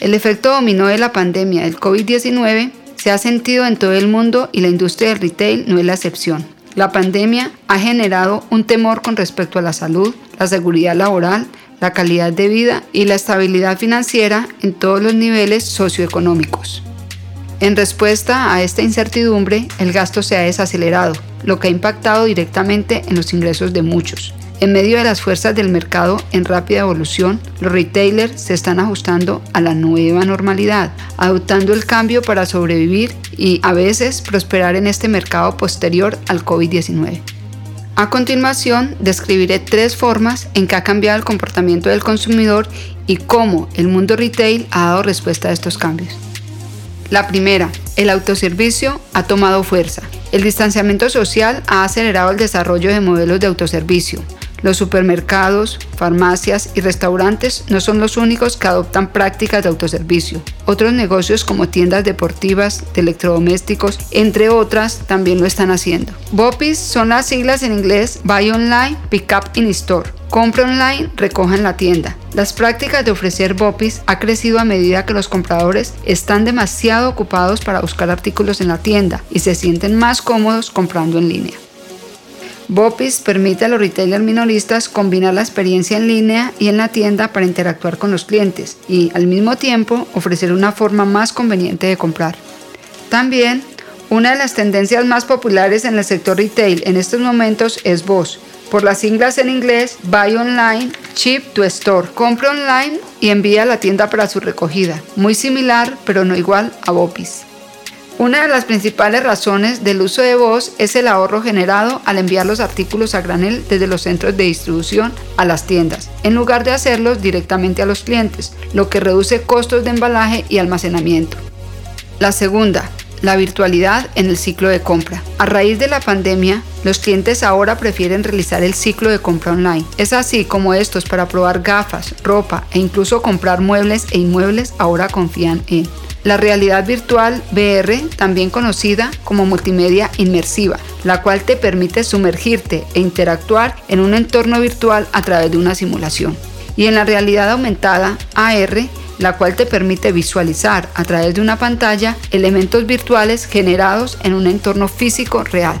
El efecto dominó de la pandemia del COVID-19 se ha sentido en todo el mundo y la industria del retail no es la excepción. La pandemia ha generado un temor con respecto a la salud, la seguridad laboral, la calidad de vida y la estabilidad financiera en todos los niveles socioeconómicos. En respuesta a esta incertidumbre, el gasto se ha desacelerado, lo que ha impactado directamente en los ingresos de muchos. En medio de las fuerzas del mercado en rápida evolución, los retailers se están ajustando a la nueva normalidad, adoptando el cambio para sobrevivir y a veces prosperar en este mercado posterior al COVID-19. A continuación, describiré tres formas en que ha cambiado el comportamiento del consumidor y cómo el mundo retail ha dado respuesta a estos cambios. La primera, el autoservicio ha tomado fuerza. El distanciamiento social ha acelerado el desarrollo de modelos de autoservicio. Los supermercados, farmacias y restaurantes no son los únicos que adoptan prácticas de autoservicio. Otros negocios como tiendas deportivas, de electrodomésticos, entre otras, también lo están haciendo. BOPIS son las siglas en inglés Buy Online, Pick Up in Store. Compra online, recoja en la tienda. Las prácticas de ofrecer BOPIS ha crecido a medida que los compradores están demasiado ocupados para buscar artículos en la tienda y se sienten más cómodos comprando en línea. Bopis permite a los retailers minoristas combinar la experiencia en línea y en la tienda para interactuar con los clientes y al mismo tiempo ofrecer una forma más conveniente de comprar. También, una de las tendencias más populares en el sector retail en estos momentos es Voz, por las siglas en inglés Buy Online, Ship to Store. Compra online y envía a la tienda para su recogida. Muy similar, pero no igual a Bopis. Una de las principales razones del uso de voz es el ahorro generado al enviar los artículos a granel desde los centros de distribución a las tiendas, en lugar de hacerlos directamente a los clientes, lo que reduce costos de embalaje y almacenamiento. La segunda, la virtualidad en el ciclo de compra. A raíz de la pandemia, los clientes ahora prefieren realizar el ciclo de compra online. Es así como estos para probar gafas, ropa e incluso comprar muebles e inmuebles ahora confían en la realidad virtual VR, también conocida como multimedia inmersiva, la cual te permite sumergirte e interactuar en un entorno virtual a través de una simulación. Y en la realidad aumentada, AR, la cual te permite visualizar a través de una pantalla elementos virtuales generados en un entorno físico real.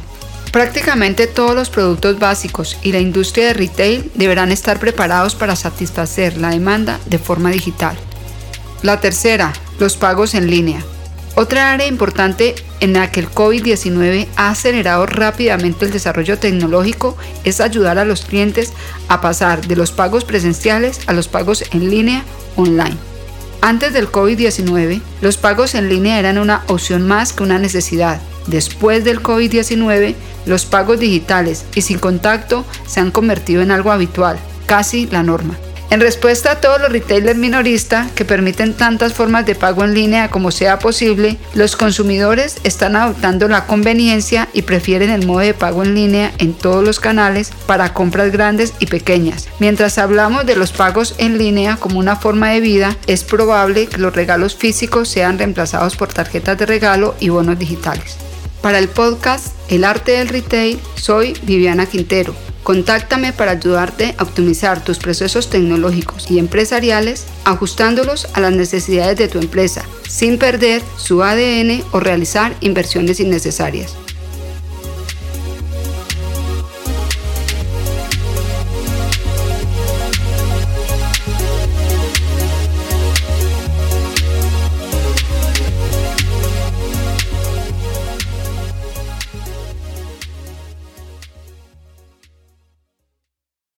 Prácticamente todos los productos básicos y la industria de retail deberán estar preparados para satisfacer la demanda de forma digital. La tercera, los pagos en línea. Otra área importante en la que el COVID-19 ha acelerado rápidamente el desarrollo tecnológico es ayudar a los clientes a pasar de los pagos presenciales a los pagos en línea online. Antes del COVID-19, los pagos en línea eran una opción más que una necesidad. Después del COVID-19, los pagos digitales y sin contacto se han convertido en algo habitual, casi la norma. En respuesta a todos los retailers minoristas que permiten tantas formas de pago en línea como sea posible, los consumidores están adoptando la conveniencia y prefieren el modo de pago en línea en todos los canales para compras grandes y pequeñas. Mientras hablamos de los pagos en línea como una forma de vida, es probable que los regalos físicos sean reemplazados por tarjetas de regalo y bonos digitales. Para el podcast El arte del retail, soy Viviana Quintero Contáctame para ayudarte a optimizar tus procesos tecnológicos y empresariales ajustándolos a las necesidades de tu empresa sin perder su ADN o realizar inversiones innecesarias.